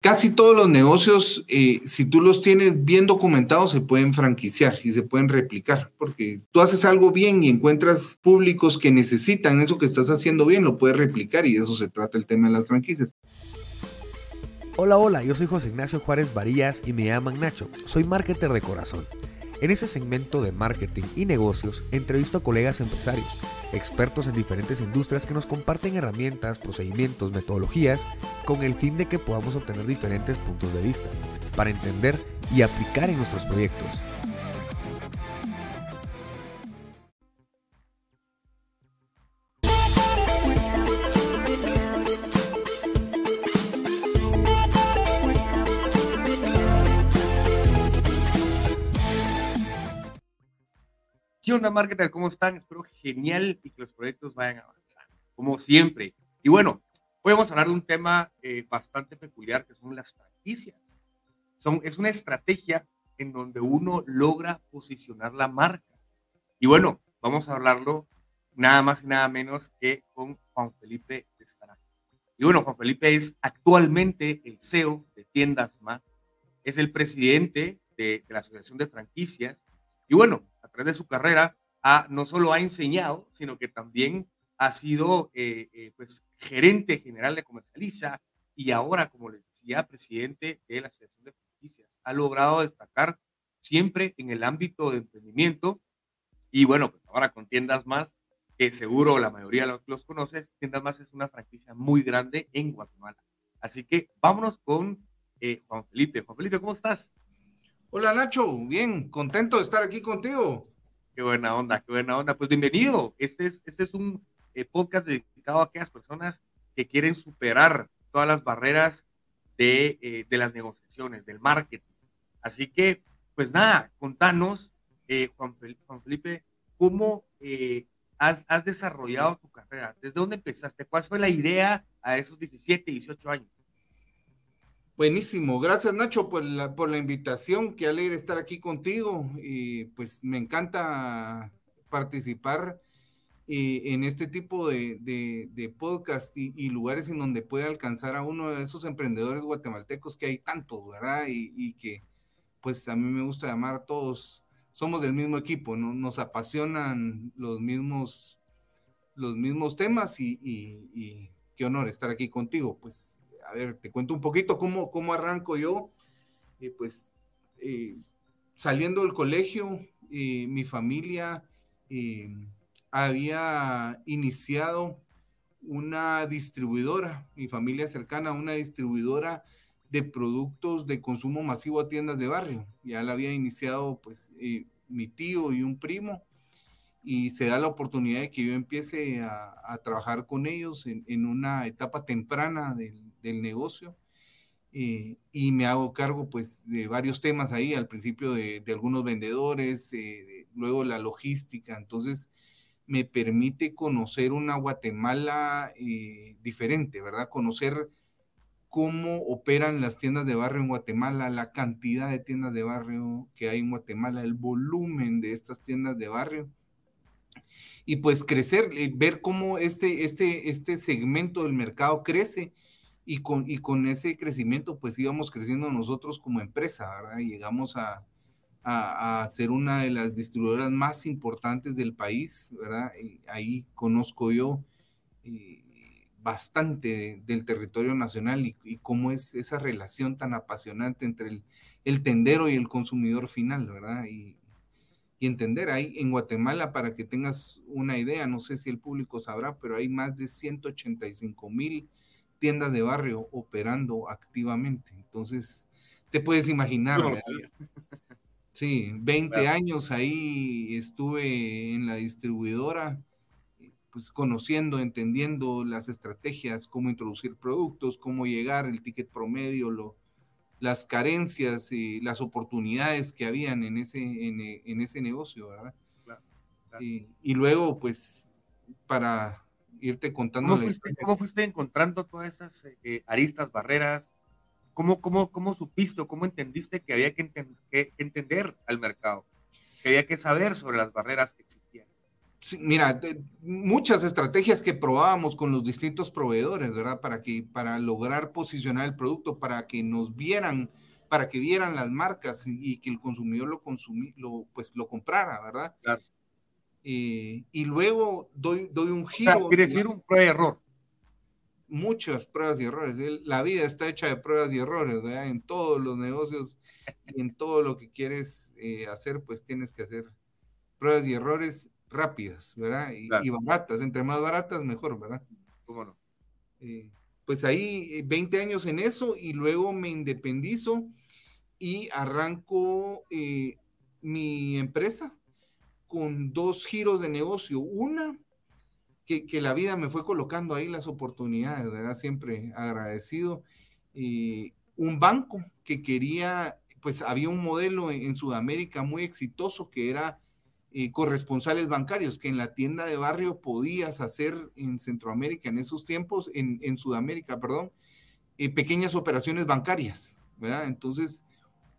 casi todos los negocios, eh, si tú los tienes bien documentados, se pueden franquiciar y se pueden replicar, porque tú haces algo bien y encuentras públicos que necesitan eso que estás haciendo bien, lo puedes replicar y eso se trata el tema de las franquicias. Hola, hola, yo soy José Ignacio Juárez Varillas y me llaman Nacho. Soy marketer de corazón. En ese segmento de marketing y negocios entrevisto a colegas empresarios, expertos en diferentes industrias que nos comparten herramientas, procedimientos, metodologías, con el fin de que podamos obtener diferentes puntos de vista, para entender y aplicar en nuestros proyectos. ¿Qué onda, marketer? ¿Cómo están? Espero genial y que los proyectos vayan avanzando, como siempre. Y bueno, hoy vamos a hablar de un tema eh, bastante peculiar que son las franquicias. Son, es una estrategia en donde uno logra posicionar la marca. Y bueno, vamos a hablarlo nada más y nada menos que con Juan Felipe de Y bueno, Juan Felipe es actualmente el CEO de Tiendas Más, es el presidente de, de la Asociación de Franquicias. Y bueno, a través de su carrera, ha, no solo ha enseñado, sino que también ha sido eh, eh, pues, gerente general de Comercializa y ahora, como les decía, presidente de la Asociación de Franquicias. Ha logrado destacar siempre en el ámbito de emprendimiento y bueno, pues ahora con Tiendas Más, que seguro la mayoría los, los conoces, Tiendas Más es una franquicia muy grande en Guatemala. Así que vámonos con eh, Juan Felipe. Juan Felipe, ¿cómo estás? Hola Nacho, bien, contento de estar aquí contigo. Qué buena onda, qué buena onda. Pues bienvenido. Este es, este es un eh, podcast dedicado a aquellas personas que quieren superar todas las barreras de, eh, de las negociaciones, del marketing. Así que, pues nada, contanos, eh, Juan, Felipe, cómo has, has desarrollado tu carrera. ¿Desde dónde empezaste? ¿Cuál fue la idea a esos 17, 18 años? Buenísimo, gracias Nacho por la, por la invitación, qué alegre estar aquí contigo. Y pues me encanta participar eh, en este tipo de, de, podcast y, lugares en donde puede alcanzar a uno de esos emprendedores guatemaltecos que hay tantos, ¿verdad? Y, que pues a mí me gusta llamar todos, somos del mismo equipo, ¿no? nos apasionan los mismos, los mismos temas y, y qué honor estar aquí contigo, pues a ver, te cuento un poquito cómo, cómo arranco yo. Pues eh, saliendo del colegio, eh, mi familia había iniciado una distribuidora, mi familia cercana, una distribuidora de productos de consumo masivo a tiendas de barrio. Ya la había iniciado pues mi tío y un primo y se da la oportunidad de que yo empiece a, trabajar con ellos en, en, una etapa temprana del, del negocio. Eh, y me hago cargo pues de varios temas ahí, al principio de, algunos vendedores, eh, luego la logística, entonces me permite conocer una Guatemala eh, diferente, ¿verdad? Conocer cómo operan las tiendas de barrio en Guatemala, la cantidad de tiendas de barrio que hay en Guatemala, el volumen de estas tiendas de barrio. Y pues crecer, ver cómo este, este, este segmento del mercado crece y con, y con ese crecimiento pues íbamos creciendo nosotros como empresa, ¿verdad? Y llegamos a, a, ser una de las distribuidoras más importantes del país, ¿verdad? Y ahí conozco yo eh, bastante del territorio nacional y, y, cómo es esa relación tan apasionante entre el, el tendero y el consumidor final, ¿verdad? Y, y entender, ahí en Guatemala, para que tengas una idea, no sé si el público sabrá, pero hay más de 185 mil tiendas de barrio operando activamente. Entonces, te puedes imaginar. sí, 20 años ahí estuve en la distribuidora, pues conociendo, entendiendo las estrategias, cómo introducir productos, cómo llegar, el ticket promedio, lo, las carencias y las oportunidades que habían en ese, en, ese negocio, ¿verdad? y luego, pues, para irte contando. ¿Cómo fuiste, ¿cómo fuiste encontrando todas esas eh, aristas, barreras? ¿Cómo, cómo, ¿Cómo supiste cómo entendiste que había que, entender al mercado? Que había que saber sobre las barreras que existían. mira, muchas estrategias que probábamos con los distintos proveedores, ¿verdad? Para que, para lograr posicionar el producto, para que nos vieran, para que vieran las marcas y, que el consumidor lo consumí, lo, pues lo comprara, ¿verdad? Claro. Eh, y luego doy, doy un giro. quiere decir un prueba de error. Muchas pruebas y errores. La vida está hecha de pruebas y errores, ¿verdad? En todos los negocios y en todo lo que quieres eh, hacer, pues tienes que hacer pruebas y errores rápidas, ¿verdad? Y, baratas, entre más baratas, mejor, ¿verdad? ¿Cómo no? Eh, pues ahí 20 eh, años en eso y luego me independizo y arranco mi empresa con dos giros de negocio. Una, que, la vida me fue colocando ahí las oportunidades, ¿verdad? Siempre agradecido. un banco que quería, pues había un modelo en Sudamérica muy exitoso que era eh, corresponsales bancarios que en la tienda de barrio podías hacer en Centroamérica en esos tiempos, en, en Sudamérica, perdón, eh, pequeñas operaciones bancarias, ¿verdad? Entonces,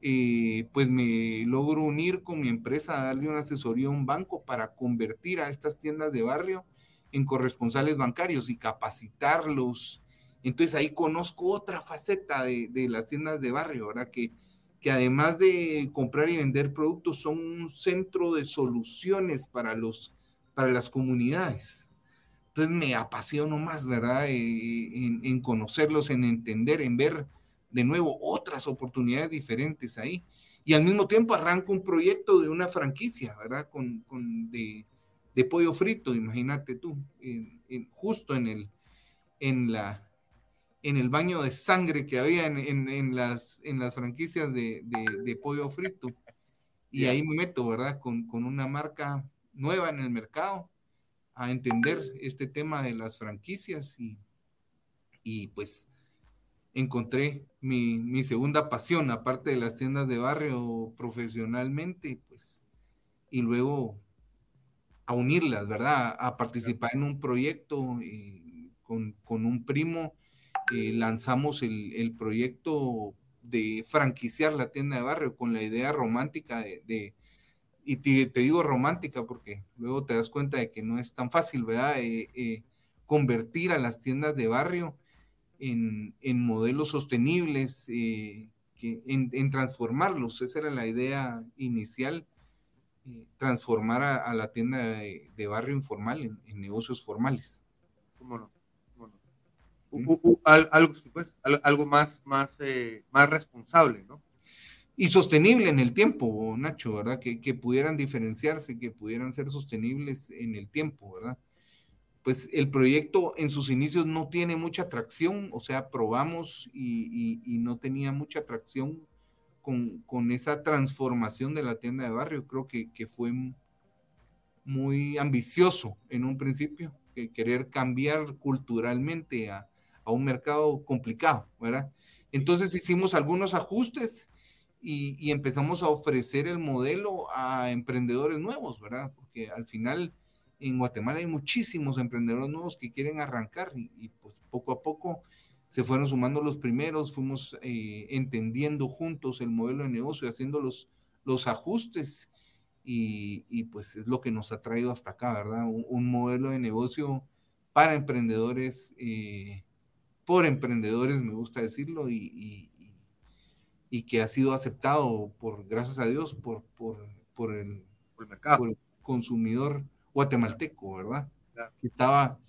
eh, pues me logro unir con mi empresa darle una asesoría a un banco para convertir a estas tiendas de barrio en corresponsales bancarios y capacitarlos. Entonces ahí conozco otra faceta de, de las tiendas de barrio, ¿verdad? Que, que además de comprar y vender productos, son un centro de soluciones para, los, para las comunidades. Entonces me apasiono más, ¿verdad? Eh, en, conocerlos, en entender, en ver de nuevo otras oportunidades diferentes ahí. Y al mismo tiempo arranco un proyecto de una franquicia, ¿verdad? Con, de, pollo frito, imagínate tú, justo en, el, en, la, en el baño de sangre que había en, las, en las franquicias de, pollo frito. Y ahí me meto, ¿verdad? Con, una marca nueva en el mercado a entender este tema de las franquicias y, pues encontré mi, segunda pasión, aparte de las tiendas de barrio profesionalmente, pues, y luego a unirlas, ¿verdad? A participar en un proyecto eh, con, con, un primo eh, lanzamos el, proyecto de franquiciar la tienda de barrio con la idea romántica de, y te, digo romántica porque luego te das cuenta de que no es tan fácil, ¿verdad? Eh, convertir a las tiendas de barrio en, modelos sostenibles, que, en, transformarlos. Esa era la idea inicial, transformar a, la tienda de, barrio informal en, en negocios formales. ¿Cómo no? algo, pues, algo más, más, eh, más responsable, ¿no? Y sostenible en el tiempo, Nacho, ¿verdad? Que, que, pudieran diferenciarse, que pudieran ser sostenibles en el tiempo, ¿verdad? Pues el proyecto en sus inicios no tiene mucha atracción, o sea, probamos y, y, no tenía mucha atracción con, esa transformación de la tienda de barrio. Creo que, fue muy ambicioso en un principio, que querer cambiar culturalmente a, un mercado complicado, ¿verdad? Entonces hicimos algunos ajustes y, empezamos a ofrecer el modelo a emprendedores nuevos, ¿verdad? Porque al final en Guatemala hay muchísimos emprendedores nuevos que quieren arrancar y, pues poco a poco se fueron sumando los primeros, fuimos eh, entendiendo juntos el modelo de negocio, haciendo los, los ajustes y, pues es lo que nos ha traído hasta acá, ¿verdad? Un, modelo de negocio para emprendedores eh, por emprendedores, me gusta decirlo, y, y, que ha sido aceptado por, gracias a Dios, por, por, por, el, mercado, por el consumidor guatemalteco, ¿verdad? Que, estaba,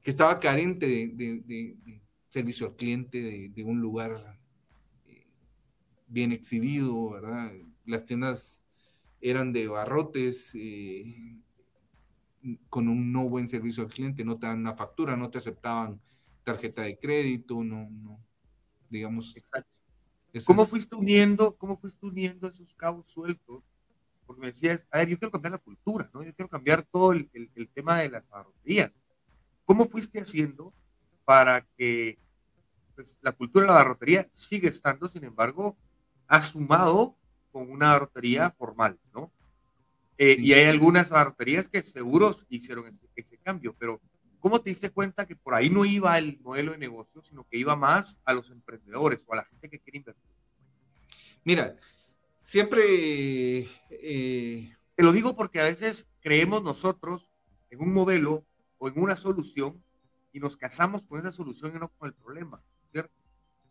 que estaba carente de, servicio al cliente, de, un lugar eh, bien exhibido, ¿verdad? Las tiendas eran de barrotes, eh, con un no buen servicio al cliente, no te dan una factura, no te aceptaban tarjeta de crédito, no, no, digamos. Exacto. ¿Cómo fuiste uniendo, cómo fuiste uniendo esos cabos sueltos? Porque me decías, a ver, yo quiero cambiar la cultura, ¿no? Yo quiero cambiar todo el, el, tema de las barroterías. ¿Cómo fuiste haciendo para que pues, la cultura de la barrotería sigue estando, sin embargo, ha sumado con una barrotería formal, ¿no? Eh, y hay algunas barroterías que seguros hicieron ese, ese cambio, pero ¿Cómo te diste cuenta que por ahí no iba el modelo de negocio, sino que iba más a los emprendedores o a la gente que quiere invertir? Mira, siempre... Eh, te lo digo porque a veces creemos nosotros en un modelo o en una solución y nos casamos con esa solución y no con el problema, ¿cierto?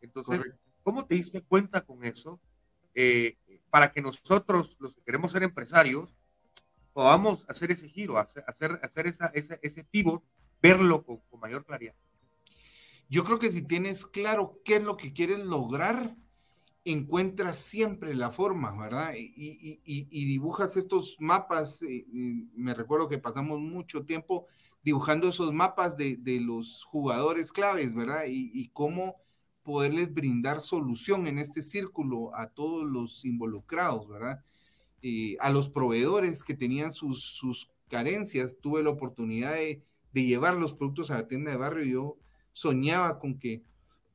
Entonces, ¿cómo te diste cuenta con eso? Eh, para que nosotros, los que queremos ser empresarios, podamos hacer ese giro, hacer, hacer, esa, ese, ese pivot, verlo con, con mayor claridad. Yo creo que si tienes claro qué es lo que quieres lograr, encuentras siempre la forma, ¿verdad? Y, dibujas estos mapas. Eh, me recuerdo que pasamos mucho tiempo dibujando esos mapas de, los jugadores claves, ¿verdad? Y, cómo poderles brindar solución en este círculo a todos los involucrados, ¿verdad? Eh, a los proveedores que tenían sus, carencias, tuve la oportunidad de, de, llevar los productos a la tienda de barrio yo soñaba con que,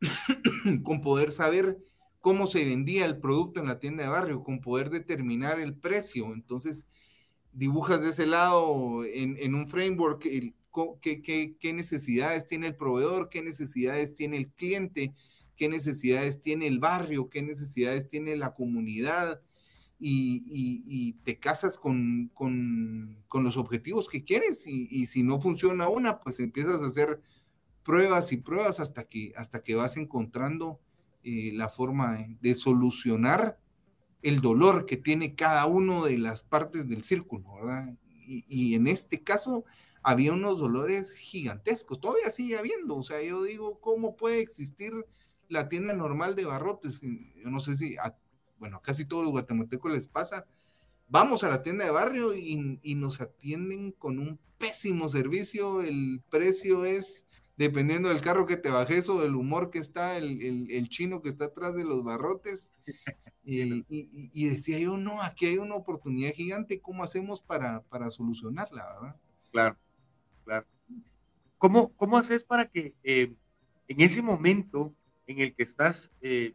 con poder saber cómo se vendía el producto en la tienda de barrio, con poder determinar el precio. Entonces, dibujas de ese lado en, un framework qué, necesidades tiene el proveedor, qué necesidades tiene el cliente, qué necesidades tiene el barrio, qué necesidades tiene la comunidad. Y, te casas con, los objetivos que quieres y, y, si no funciona una, pues empiezas a hacer pruebas y pruebas hasta que, hasta que vas encontrando eh, la forma de solucionar el dolor que tiene cada uno de las partes del círculo, ¿verdad? Y, en este caso había unos dolores gigantescos, todavía sigue habiendo, o sea, yo digo, ¿cómo puede existir la tienda normal de barrotes? Yo no sé si, bueno, casi todos los guatemaltecos les pasa, vamos a la tienda de barrio y nos atienden con un pésimo servicio, el precio es dependiendo del carro que te bajes o del humor que está el, chino que está atrás de los barrotes. y, decía yo, no, aquí hay una oportunidad gigante, ¿cómo hacemos para, solucionarla, verdad? Claro, claro. ¿Cómo, cómo haces para que eh, en ese momento en el que estás eh,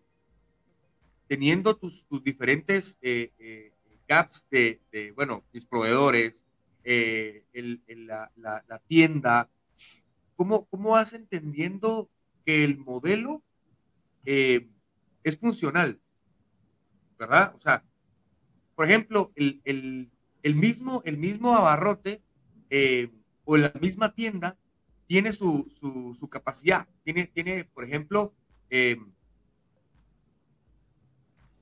teniendo tus, diferentes eh, gaps de, bueno, mis proveedores, la, la tienda, ¿Cómo, cómo vas entendiendo que el modelo eh, es funcional? ¿Verdad? O sea, por ejemplo, el, mismo, el mismo abarrote eh, o la misma tienda tiene su, capacidad. Tiene, tiene, por ejemplo, eh,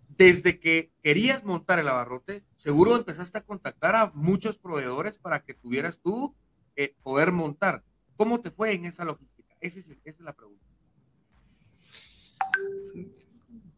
desde que querías montar el abarrote, seguro empezaste a contactar a muchos proveedores para que tuvieras tú poder montar. ¿Cómo te fue en esa logística? Esa es, la pregunta.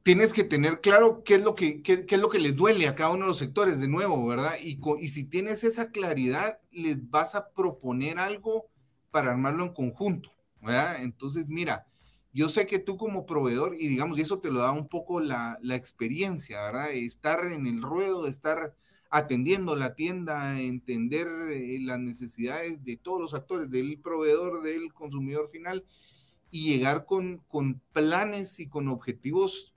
Tienes que tener claro qué es, lo que, es lo que les duele a cada uno de los sectores, de nuevo, ¿verdad? Y, y si tienes esa claridad, les vas a proponer algo para armarlo en conjunto, ¿verdad? Entonces, mira, yo sé que tú como proveedor, y digamos, y eso te lo da un poco la, la experiencia, ¿verdad? Estar en el ruedo, estar atendiendo la tienda, entender eh, las necesidades de todos los actores, del proveedor, del consumidor final, y llegar con, con planes y con objetivos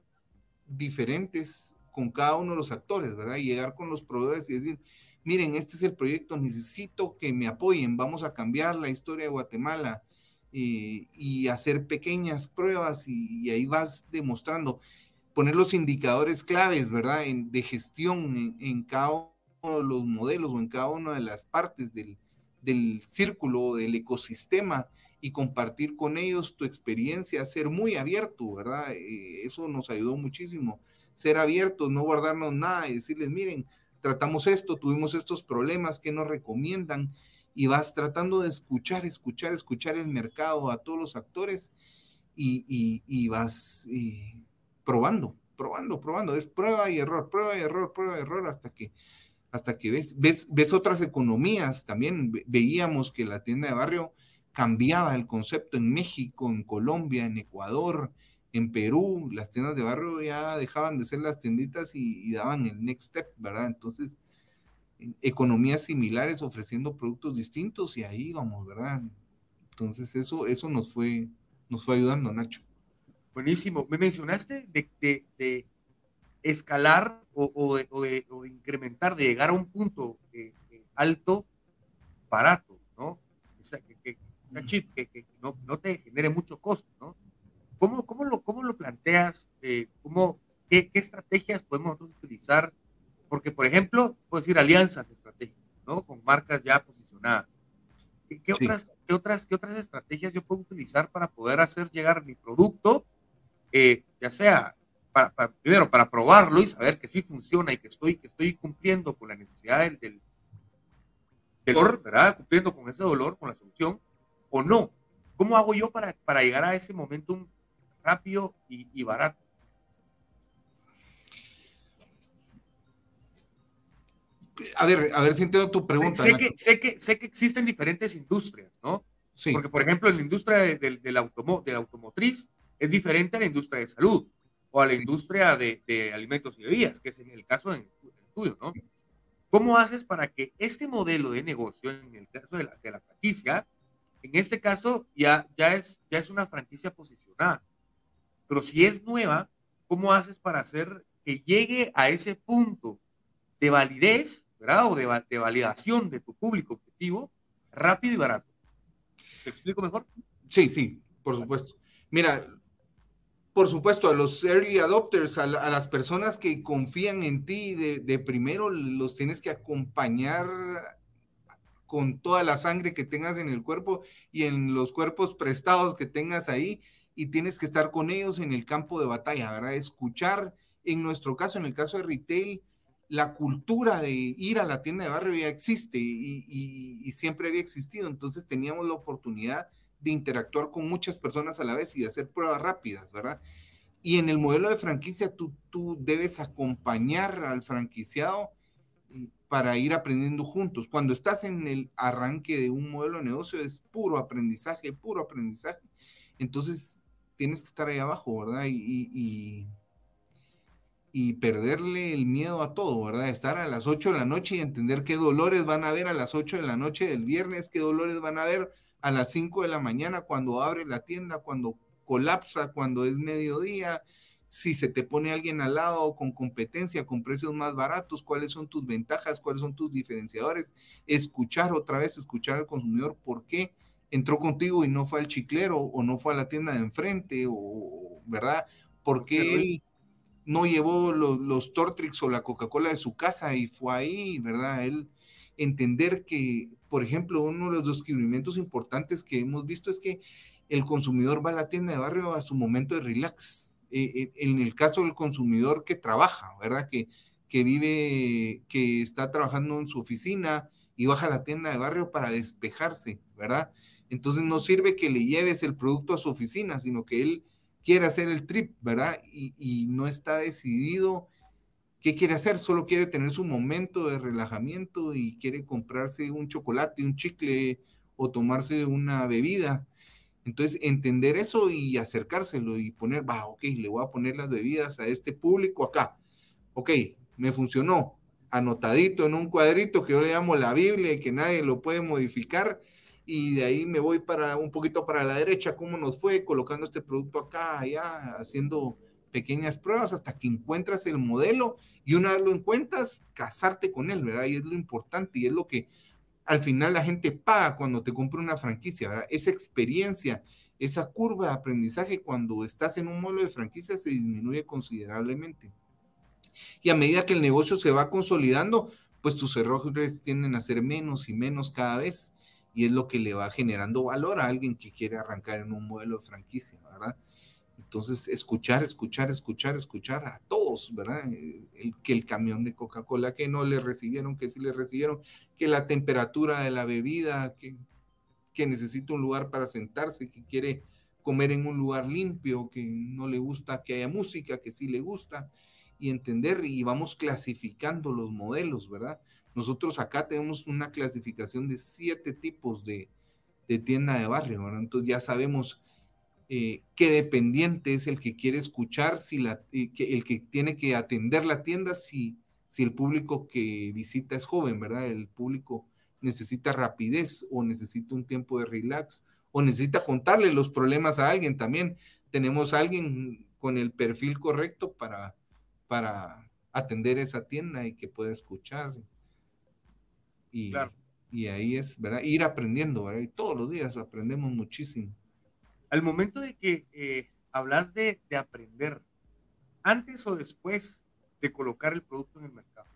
diferentes con cada uno de los actores, ¿verdad? Y llegar con los proveedores y decir, miren, este es el proyecto, necesito que me apoyen, vamos a cambiar la historia de Guatemala eh, y hacer pequeñas pruebas y, ahí vas demostrando poner los indicadores claves, ¿verdad? de gestión en, cada uno de los modelos o en cada una de las partes del, del círculo, del ecosistema y compartir con ellos tu experiencia, ser muy abierto, ¿verdad? Eh, eso nos ayudó muchísimo, ser abiertos, no guardarnos nada y decirles, miren, tratamos esto, tuvimos estos problemas, ¿qué nos recomiendan? Y vas tratando de escuchar, escuchar, escuchar el mercado, a todos los actores y, y, vas... Eh, probando, probando, probando. Es prueba y error, prueba y error, prueba y error hasta que, hasta que ves, ves, ves otras economías. También veíamos que la tienda de barrio cambiaba el concepto en México, en Colombia, en Ecuador, en Perú. Las tiendas de barrio ya dejaban de ser las tienditas y, daban el next step, ¿verdad? Entonces, economías similares ofreciendo productos distintos y ahí vamos, ¿verdad? Entonces, eso, eso nos fue, nos fue ayudando, Nacho. Buenísimo. Me mencionaste de, escalar o, de, incrementar, de llegar a un punto eh, eh, alto, barato, ¿no? que, chip, que, no, te genere mucho costo, ¿no? ¿Cómo, cómo, lo, cómo lo planteas? Eh, ¿cómo, qué, estrategias podemos utilizar? Porque, por ejemplo, puedo decir alianzas estratégicas, ¿no? Con marcas ya posicionadas. ¿Qué, otras, ¿qué, otras, ¿Qué otras estrategias yo puedo utilizar para poder hacer llegar mi producto, eh, ya sea para, primero para probarlo y saber que sí funciona y que estoy, que estoy cumpliendo con la necesidad del, del, dolor, ¿verdad? Cumpliendo con ese dolor, con la solución, o no. ¿Cómo hago yo para, para llegar a ese momentum rápido y, y barato? A ver, a ver si entiendo tu pregunta. Sé, que, sé, que, sé que existen diferentes industrias, ¿no? Sí. Porque, por ejemplo, en la industria del, del, automo, de la automotriz es diferente a la industria de salud o a la industria de, de alimentos y bebidas, que es en el caso en, tuyo, ¿no? ¿Cómo haces para que este modelo de negocio, en el caso de la, de la franquicia, en este caso ya, ya, es, ya es una franquicia posicionada? Pero si es nueva, ¿cómo haces para hacer que llegue a ese punto de validez, ¿verdad? O de, de validación de tu público objetivo rápido y barato. ¿Te explico mejor? Sí, sí, por supuesto. Mira, por supuesto, a los early adopters, a, las personas que confían en ti de, primero, los tienes que acompañar con toda la sangre que tengas en el cuerpo y en los cuerpos prestados que tengas ahí, y tienes que estar con ellos en el campo de batalla, ¿verdad? Escuchar, en nuestro caso, en el caso de retail, la cultura de ir a la tienda de barrio ya existe y, siempre había existido, entonces teníamos la oportunidad interactuar con muchas personas a la vez y de hacer pruebas rápidas, ¿verdad? Y en el modelo de franquicia tú, tú debes acompañar al franquiciado para ir aprendiendo juntos. Cuando estás en el arranque de un modelo de negocio es puro aprendizaje, puro aprendizaje. Entonces tienes que estar ahí abajo, ¿verdad? y y perderle el miedo a todo, ¿verdad? Estar a las 8 de la noche y entender qué dolores van a haber a las 8 de la noche del viernes, qué dolores van a haber a las 5 de la mañana cuando abre la tienda, cuando colapsa, cuando es mediodía, si se te pone alguien al lado con competencia, con precios más baratos, cuáles son tus ventajas, cuáles son tus diferenciadores, escuchar otra vez, escuchar al consumidor por qué entró contigo y no fue al chiclero o no fue a la tienda de enfrente, o, ¿verdad? ¿Por qué él no llevó los, los Tortrix o la Coca-Cola de su casa y fue ahí, ¿verdad? Él entender que, por ejemplo, uno de los descubrimientos importantes que hemos visto es que el consumidor va a la tienda de barrio a su momento de relax. Eh, eh, en el caso del consumidor que trabaja, ¿verdad? Que, que vive, que está trabajando en su oficina y baja a la tienda de barrio para despejarse, ¿verdad? Entonces no sirve que le lleves el producto a su oficina, sino que él quiere hacer el trip, ¿verdad? Y, no está decidido qué quiere hacer, solo quiere tener su momento de relajamiento y quiere comprarse un chocolate, un chicle o tomarse una bebida. Entonces, entender eso y acercárselo y poner, va, ok, le voy a poner las bebidas a este público acá. Ok, me funcionó. Anotadito en un cuadrito que yo le llamo la Biblia y que nadie lo puede modificar y de ahí me voy para un poquito para la derecha, cómo nos fue colocando este producto acá, allá, haciendo pequeñas pruebas hasta que encuentras el modelo y una vez lo encuentras, casarte con él, ¿verdad? Y es lo importante y es lo que al final la gente paga cuando te compra una franquicia, ¿verdad? Esa experiencia, esa curva de aprendizaje cuando estás en un modelo de franquicia se disminuye considerablemente. Y a medida que el negocio se va consolidando, pues tus errores tienden a ser menos y menos cada vez y es lo que le va generando valor a alguien que quiere arrancar en un modelo de franquicia, ¿verdad? Entonces, escuchar, escuchar, escuchar, escuchar a todos, ¿verdad? Eh, el, que el camión de Coca-Cola que no le recibieron, que sí le recibieron, que la temperatura de la bebida, que, que necesita un lugar para sentarse, que quiere comer en un lugar limpio, que no le gusta que haya música, que sí le gusta, y entender, y vamos clasificando los modelos, ¿verdad? Nosotros acá tenemos una clasificación de siete tipos de, tienda de barrio, ¿verdad? Entonces ya sabemos eh, qué dependiente es el que quiere escuchar, si la, eh, el que tiene que atender la tienda, si, si el público que visita es joven, ¿verdad? El público necesita rapidez o necesita un tiempo de relax o necesita contarle los problemas a alguien también. Tenemos a alguien con el perfil correcto para, para atender esa tienda y que pueda escuchar. Y, y ahí es, ¿verdad? Ir aprendiendo, ¿verdad? Y todos los días aprendemos muchísimo. Al momento de que eh, hablas de, de aprender, antes o después de colocar el producto en el mercado.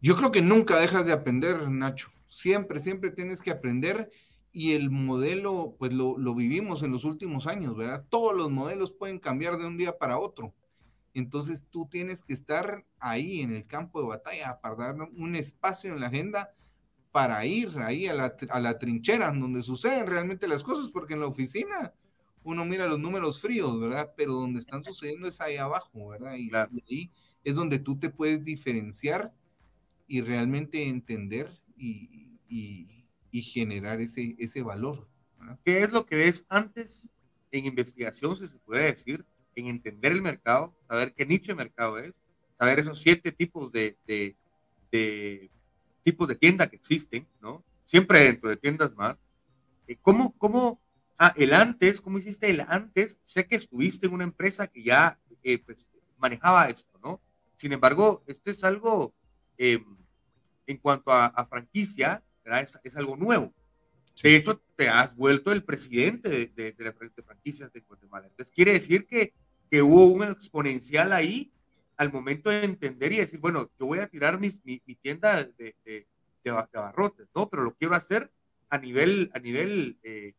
Yo creo que nunca dejas de aprender, Nacho. siempre, siempre tienes que aprender y el modelo, pues lo, lo, vivimos en los últimos años, ¿verdad? Todos los modelos pueden cambiar de un día para otro. Entonces tú tienes que estar ahí en el campo de batalla para dar un espacio en la agenda para ir ahí a la, a la trinchera donde suceden realmente las cosas, porque en la oficina uno mira los números fríos, ¿verdad? Pero donde están sucediendo es ahí abajo, ¿verdad? Y ahí es donde tú te puedes diferenciar y realmente entender y, y, generar ese, ese valor. ¿Qué es lo que ves antes en investigación, si se puede decir, en entender el mercado, saber qué nicho de mercado es, saber esos siete tipos de, de, de tipos de tienda que existen, ¿no? Siempre dentro de tiendas más. Eh, ¿Cómo, cómo, ah, el antes, cómo hiciste el antes? Sé que estuviste en una empresa que ya eh, pues, manejaba esto, ¿no? Sin embargo, esto es algo, em, en cuanto a, franquicia, es, es, algo nuevo. De hecho, te has vuelto el presidente de, de, de, de franquicias de Guatemala. Entonces, quiere decir que, que hubo un exponencial ahí al momento de entender y decir, bueno, yo voy a tirar mi, mi, tienda de, de, de, abarrotes, ¿no? Pero lo quiero hacer a nivel, a nivel eh,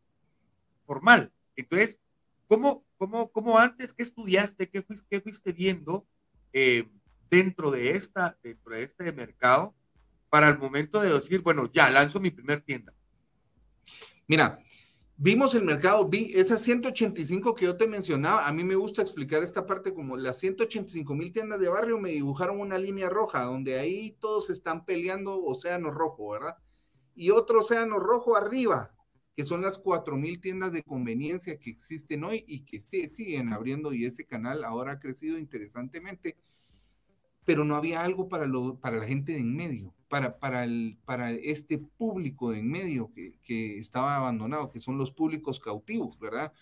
formal. Entonces, ¿cómo, cómo, cómo antes, qué estudiaste, qué fuiste, qué fuiste viendo eh, dentro, de esta, dentro de este mercado para el momento de decir, bueno, ya lanzo mi primer tienda? Mira, vimos el mercado, vi esas 185 que yo te mencionaba, a mí me gusta explicar esta parte como las 185 mil tiendas de barrio me dibujaron una línea roja, donde ahí todos están peleando océano rojo, ¿verdad? Y otro océano rojo arriba, que son las 4 mil tiendas de conveniencia que existen hoy y que sí, siguen abriendo y ese canal ahora ha crecido interesantemente, pero no había algo para, lo, para la gente de en medio para, para, el, para este público de en medio que, que, estaba abandonado, que son los públicos cautivos, ¿verdad?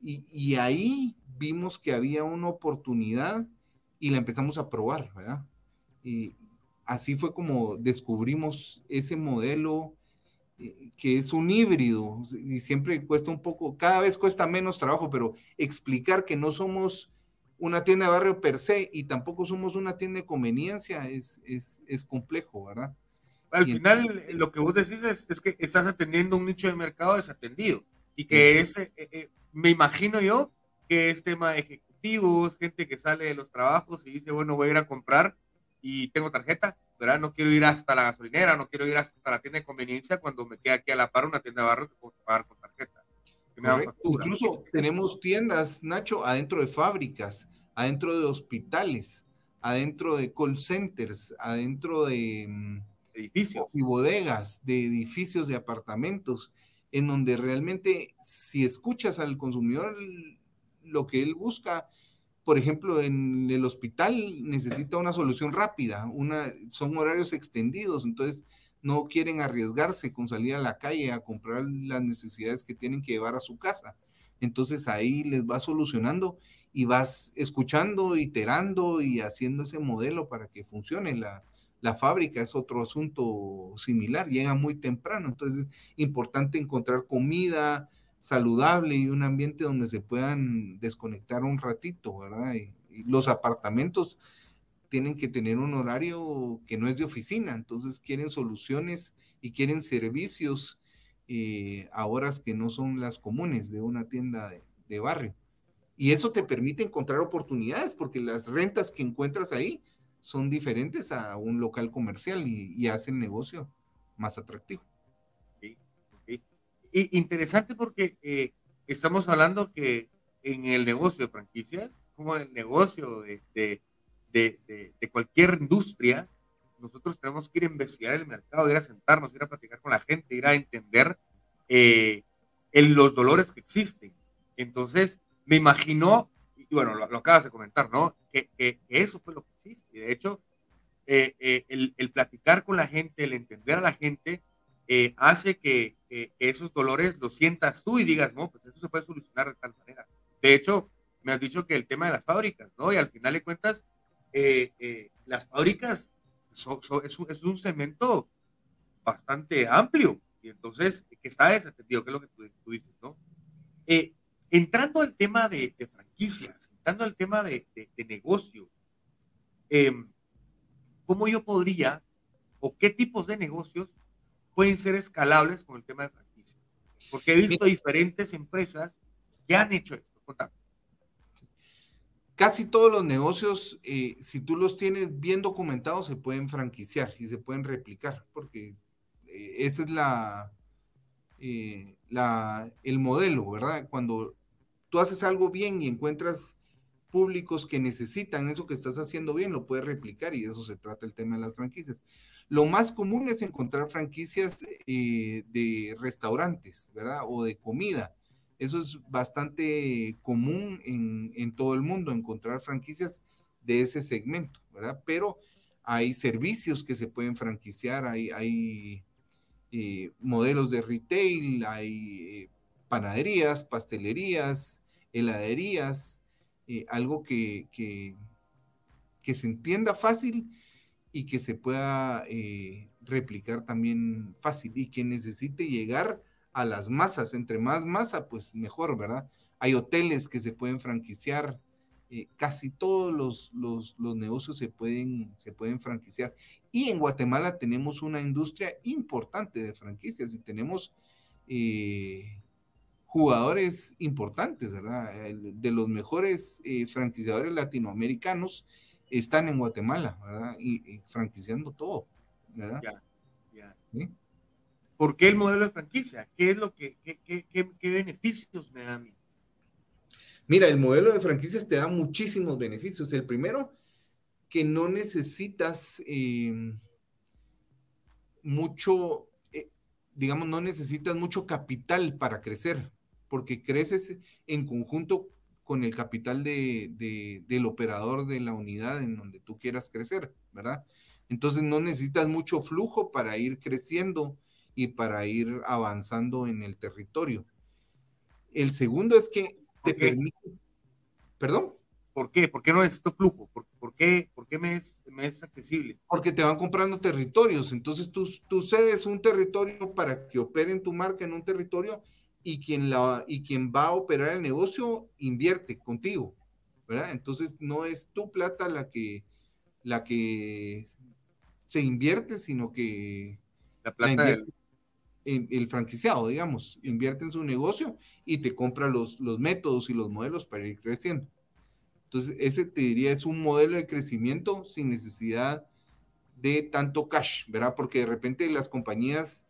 Y, y, ahí vimos que había una oportunidad y la empezamos a probar, ¿verdad? Y así fue como descubrimos ese modelo eh, que es un híbrido y siempre cuesta un poco, cada vez cuesta menos trabajo, pero explicar que no somos una tienda de barrio per se y tampoco somos una tienda de conveniencia, es, es, es complejo, ¿verdad? Al final, lo que vos decís es, es, que estás atendiendo un nicho de mercado desatendido y que ese, eh, eh, me imagino yo que es tema de ejecutivos, gente que sale de los trabajos y dice, bueno, voy a ir a comprar y tengo tarjeta, ¿verdad? No quiero ir hasta la gasolinera, no quiero ir hasta la tienda de conveniencia cuando me queda aquí a la par una tienda de barrio que puedo pagar con tarjeta. Incluso tenemos tiendas, Nacho, adentro de fábricas, adentro de hospitales, adentro de call centers, adentro de mm, edificios y bodegas, de edificios de apartamentos, en donde realmente si escuchas al consumidor lo que él busca, por ejemplo, en el hospital necesita una solución rápida, una, son horarios extendidos, entonces no quieren arriesgarse con salir a la calle a comprar las necesidades que tienen que llevar a su casa. Entonces ahí les va solucionando y vas escuchando, iterando y haciendo ese modelo para que funcione. La, la fábrica es otro asunto similar, llega muy temprano, entonces es importante encontrar comida saludable y un ambiente donde se puedan desconectar un ratito, ¿verdad? Y, los apartamentos tienen que tener un horario que no es de oficina, entonces quieren soluciones y quieren servicios eh, a horas que no son las comunes de una tienda de, barrio. Y eso te permite encontrar oportunidades porque las rentas que encuentras ahí son diferentes a un local comercial y, hacen negocio más atractivo. Y interesante porque eh, estamos hablando que en el negocio de franquicias, como el negocio de, de, de, cualquier industria, nosotros tenemos que ir a investigar el mercado, ir a sentarnos, ir a platicar con la gente, ir a entender eh, en los dolores que existen. Entonces, me imagino, y bueno, lo, acabas de comentar, ¿no? Que, eso fue lo que existe. Y de hecho, eh, eh, el, platicar con la gente, el entender a la gente, hace que esos dolores los sientas tú y digas, no, pues eso se puede solucionar de tal manera. De hecho, me has dicho que el tema de las fábricas, ¿no? Y al final de cuentas, las fábricas es, un, es un cemento bastante amplio y entonces que está desatendido, que es lo que tú, dices, ¿no? Eh, entrando al tema de, franquicias, entrando al tema de, negocio, em, ¿cómo yo podría o qué tipos de negocios pueden ser escalables con el tema de franquicia? Porque he visto diferentes empresas que han hecho esto. Casi todos los negocios, eh, si tú los tienes bien documentados, se pueden franquiciar y se pueden replicar, porque eh, ese es la, eh, la, el modelo, ¿verdad? Cuando tú haces algo bien y encuentras públicos que necesitan eso que estás haciendo bien, lo puedes replicar y eso se trata el tema de las franquicias. Lo más común es encontrar franquicias eh, de restaurantes, ¿verdad? O de comida. Eso es bastante común en, todo el mundo, encontrar franquicias de ese segmento, ¿verdad? Pero hay servicios que se pueden franquiciar, hay, hay eh, modelos de retail, hay eh, panaderías, pastelerías, heladerías, eh, algo que, que, se entienda fácil y que se pueda eh, replicar también fácil y que necesite llegar a las masas. Entre más masa, pues mejor, ¿verdad? Hay hoteles que se pueden franquiciar, eh, casi todos los, los, negocios se pueden, se pueden franquiciar. Y en Guatemala tenemos una industria importante de franquicias y tenemos jugadores importantes, ¿verdad? De los mejores eh, franquiciadores latinoamericanos están en Guatemala, ¿verdad? Y, franquiciando todo, ¿verdad? Ya, ya. ¿Por qué el modelo de franquicia? ¿Qué es lo que, qué, qué, qué, beneficios me da a mí? Mira, el modelo de franquicias te da muchísimos beneficios. El primero, que no necesitas em, mucho, eh, digamos, no necesitas mucho capital para crecer porque creces en conjunto con el capital de, del operador de la unidad en donde tú quieras crecer, ¿verdad? Entonces no necesitas mucho flujo para ir creciendo y para ir avanzando en el territorio. El segundo es que te permite... ¿Perdón? ¿Por qué? ¿Por qué no necesito flujo? ¿Por, qué, por qué me, es, me, es, accesible? Porque te van comprando territorios. Entonces tú, tú cedes un territorio para que opere en tu marca en un territorio y quien, la, y quien va a operar el negocio invierte contigo, ¿verdad? Entonces no es tu plata la que, la que se invierte, sino que la plata el franquiciado, digamos, invierte en su negocio y te compra los, los métodos y los modelos para ir creciendo. Entonces, ese te diría es un modelo de crecimiento sin necesidad de tanto cash, ¿verdad? Porque de repente las compañías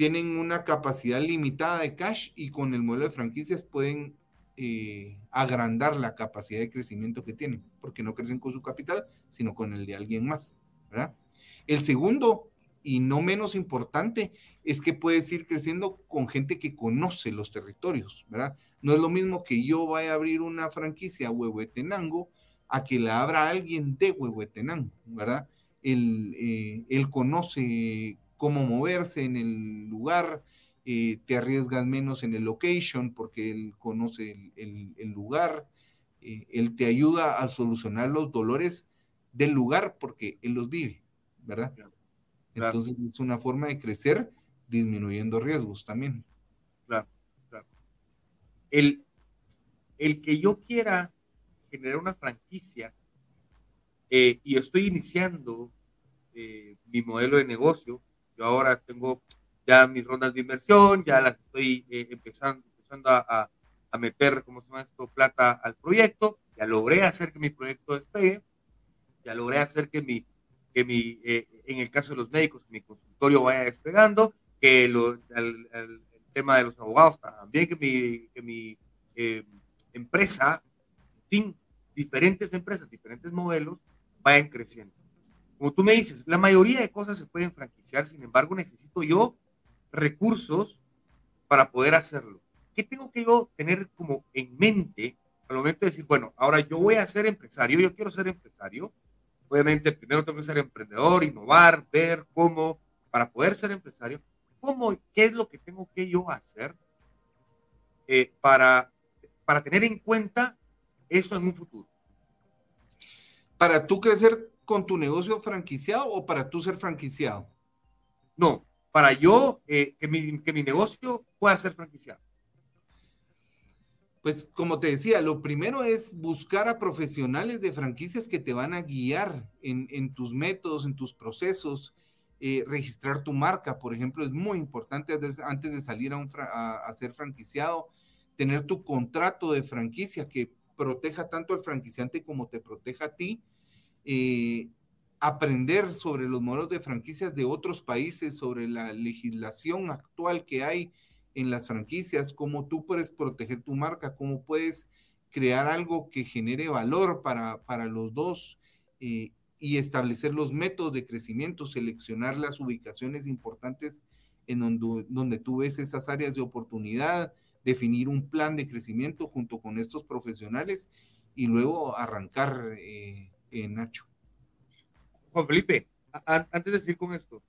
tienen una capacidad limitada de cash y con el modelo de franquicias pueden eh, agrandar la capacidad de crecimiento que tienen, porque no crecen con su capital, sino con el de alguien más. El segundo, y no menos importante, es que puedes ir creciendo con gente que conoce los territorios, ¿verdad? No es lo mismo que yo vaya a abrir una franquicia a Huehuetenango a que la abra alguien de Huehuetenango, ¿verdad? Él, eh, él conoce cómo moverse en el lugar, eh, te arriesgas menos en el location porque él conoce el, lugar, eh, él te ayuda a solucionar los dolores del lugar porque él los vive, ¿verdad? Entonces es una forma de crecer disminuyendo riesgos también. Claro, claro. El, el que yo quiera generar una franquicia eh, y estoy iniciando mi modelo de negocio, yo ahora tengo ya mis rondas de inversión, ya las estoy eh, empezando, empezando a, a, meter, como se llama esto, plata al proyecto. Ya logré hacer que mi proyecto despegue. Ya logré hacer que mi, que mi eh, en el caso de los médicos, mi consultorio vaya despegando. Que lo, el, tema de los abogados también, que mi, que mi eh, empresa, sin diferentes empresas, diferentes modelos, vayan creciendo. Como tú me dices, la mayoría de cosas se pueden franquiciar, sin embargo, necesito yo recursos para poder hacerlo. ¿Qué tengo que yo tener como en mente al momento de decir, bueno, ahora yo voy a ser empresario, yo quiero ser empresario? Obviamente, primero tengo que ser emprendedor, innovar, ver cómo, para poder ser empresario, cómo, qué es lo que tengo que yo hacer eh, para, para tener en cuenta eso en un futuro. Para tú crecer con tu negocio franquiciado o para tú ser franquiciado? No, para yo eh, que, mi, que mi negocio pueda ser franquiciado. Pues como te decía, lo primero es buscar a profesionales de franquicias que te van a guiar en, en tus métodos, en tus procesos, eh, registrar tu marca, por ejemplo, es muy importante antes de salir a, un a, ser franquiciado, tener tu contrato de franquicia que proteja tanto al franquiciante como te proteja a ti. Eh, aprender sobre los modelos de franquicias de otros países, sobre la legislación actual que hay en las franquicias, cómo tú puedes proteger tu marca, cómo puedes crear algo que genere valor para, para los dos eh, y establecer los métodos de crecimiento, seleccionar las ubicaciones importantes en donde, tú ves esas áreas de oportunidad, definir un plan de crecimiento junto con estos profesionales y luego arrancar, eh, Nacho. Juan Felipe, antes de seguir con esto,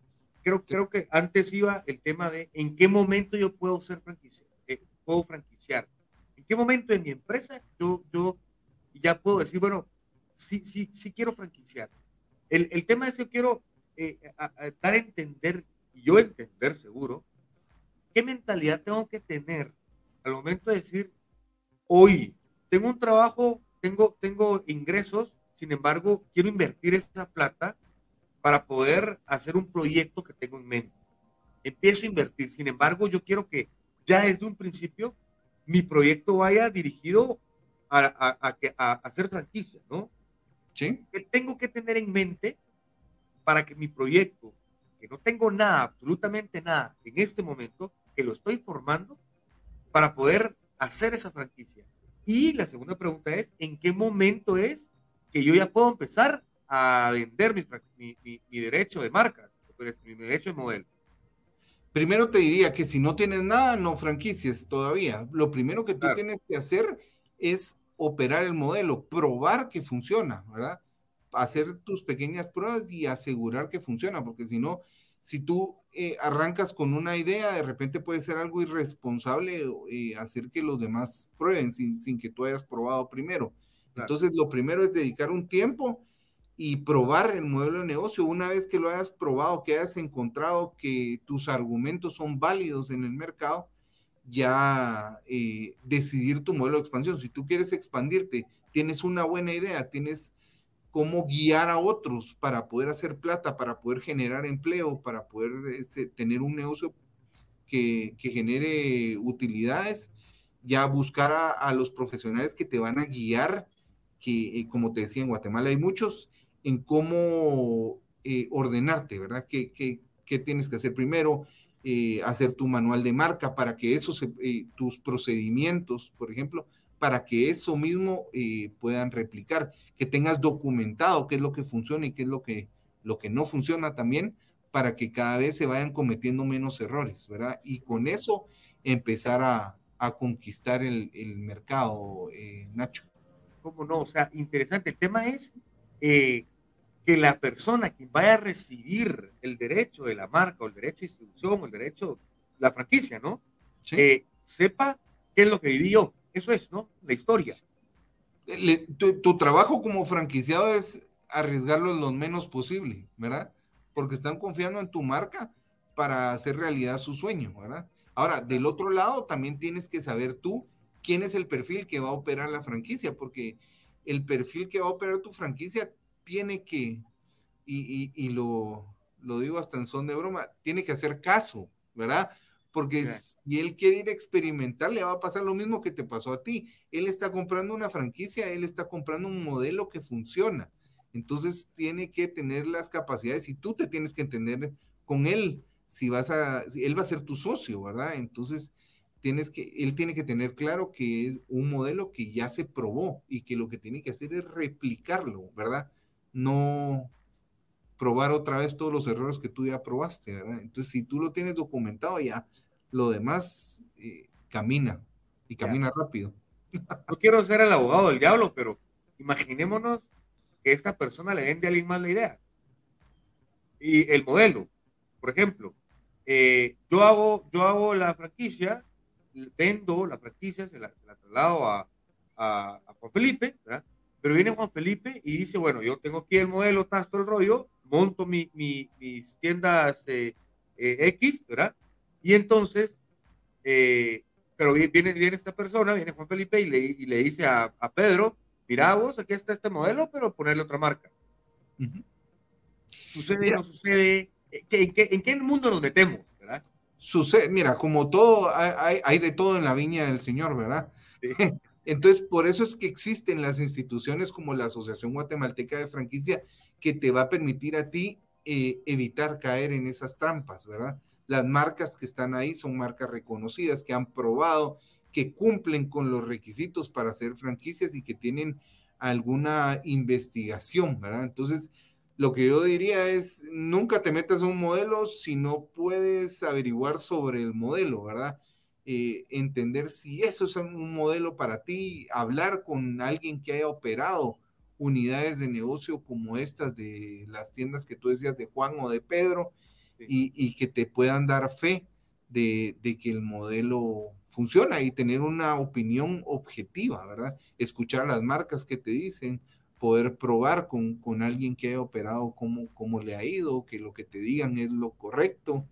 creo, creo que antes iba el tema de en qué momento yo puedo ser franquiciado, eh, puedo franquiciar. ¿En qué momento en mi empresa yo, yo ya puedo decir, bueno, sí, sí, sí quiero franquiciar? El, el tema es que yo quiero eh, dar a entender, y yo entender seguro, qué mentalidad tengo que tener al momento de decir, hoy tengo un trabajo, tengo, tengo ingresos, sin embargo, quiero invertir esa plata para poder hacer un proyecto que tengo en mente. Empiezo a invertir, sin embargo, yo quiero que ya desde un principio mi proyecto vaya dirigido a, a, hacer franquicia, ¿no? Sí. ¿Qué tengo que tener en mente para que mi proyecto, que no tengo nada, absolutamente nada en este momento, que lo estoy formando, para poder hacer esa franquicia? Y la segunda pregunta es, ¿en qué momento es que yo ya puedo empezar a vender mi, mi, derecho de marca, mi derecho de modelo? Primero te diría que si no tienes nada, no franquicies todavía. Lo primero que tú tienes que hacer es operar el modelo, probar que funciona, ¿verdad? Hacer tus pequeñas pruebas y asegurar que funciona, porque si no, si tú eh, arrancas con una idea, de repente puede ser algo irresponsable eh, hacer que los demás prueben sin, sin, que tú hayas probado primero. Entonces, lo primero es dedicar un tiempo y probar el modelo de negocio. Una vez que lo hayas probado, que hayas encontrado que tus argumentos son válidos en el mercado, ya eh, decidir tu modelo de expansión. Si tú quieres expandirte, tienes una buena idea, tienes cómo guiar a otros para poder hacer plata, para poder generar empleo, para poder este, tener un negocio que, que, genere utilidades, ya buscar a, a, los profesionales que te van a guiar que, eh, como te decía, en Guatemala hay muchos, en cómo eh, ordenarte, ¿verdad? ¿Qué, qué, tienes que hacer primero? Eh, hacer tu manual de marca para que esos, tus procedimientos, por ejemplo, para que eso mismo puedan replicar, que tengas documentado qué es lo que funciona y qué es lo que, lo que no funciona también, para que cada vez se vayan cometiendo menos errores, ¿verdad? Y con eso empezar a, a conquistar el, el mercado, Nacho. ¿Cómo no? O sea, interesante. El tema es eh, que la persona quien vaya a recibir el derecho de la marca o el derecho de distribución o el derecho, la franquicia, ¿no? Eh, sepa qué es lo que vivió. Eso es, ¿no? La historia. tu, trabajo como franquiciado es arriesgarlo lo menos posible, ¿verdad? Porque están confiando en tu marca para hacer realidad su sueño, ¿verdad? Ahora, del otro lado, también tienes que saber tú quién es el perfil que va a operar la franquicia, porque el perfil que va a operar tu franquicia tiene que, y, lo, lo, digo hasta en son de broma, tiene que hacer caso, ¿verdad? Porque si él quiere ir a experimentar, le va a pasar lo mismo que te pasó a ti. Él está comprando una franquicia, él está comprando un modelo que funciona. Entonces tiene que tener las capacidades y tú te tienes que entender con él si vas a, él va a ser tu socio, ¿verdad? Entonces, tienes que, él tiene que tener claro que es un modelo que ya se probó y que lo que tiene que hacer es replicarlo, ¿verdad? No probar otra vez todos los errores que tú ya probaste, ¿verdad? Entonces, si tú lo tienes documentado ya, lo demás eh, camina y camina rápido. No quiero ser el abogado del diablo, pero imaginémonos que esta persona le vende a alguien más la idea. Y el modelo, por ejemplo, eh, yo, hago, yo hago la franquicia vendo la franquicia, se la, traslado a, a, Juan Felipe, ¿verdad? Pero viene Juan Felipe y dice, bueno, yo tengo aquí el modelo, tasto el rollo, monto mi, mi, mis tiendas eh, eh, X, ¿verdad? Y entonces, eh, pero viene, viene esta persona, viene Juan Felipe y le, y le dice a, a, Pedro, mira vos, aquí está este modelo, pero ponerle otra marca. ¿Sucede o no sucede? ¿En qué, en qué mundo nos metemos? Sucede, mira, como todo, hay, hay de todo en la viña del Señor, ¿verdad? Entonces, por eso es que existen las instituciones como la Asociación Guatemalteca de Franquicia, que te va a permitir a ti eh, evitar caer en esas trampas, ¿verdad? Las marcas que están ahí son marcas reconocidas, que han probado, que cumplen con los requisitos para hacer franquicias y que tienen alguna investigación, ¿verdad? Entonces, lo que yo diría es, nunca te metas a un modelo si no puedes averiguar sobre el modelo, ¿verdad? Eh, entender si eso es un modelo para ti, hablar con alguien que haya operado unidades de negocio como estas de las tiendas que tú decías de Juan o de Pedro y, que te puedan dar fe de, de, que el modelo funciona y tener una opinión objetiva, ¿verdad? Escuchar las marcas que te dicen, poder probar con, con alguien que haya operado cómo, cómo le ha ido, que lo que te digan es lo correcto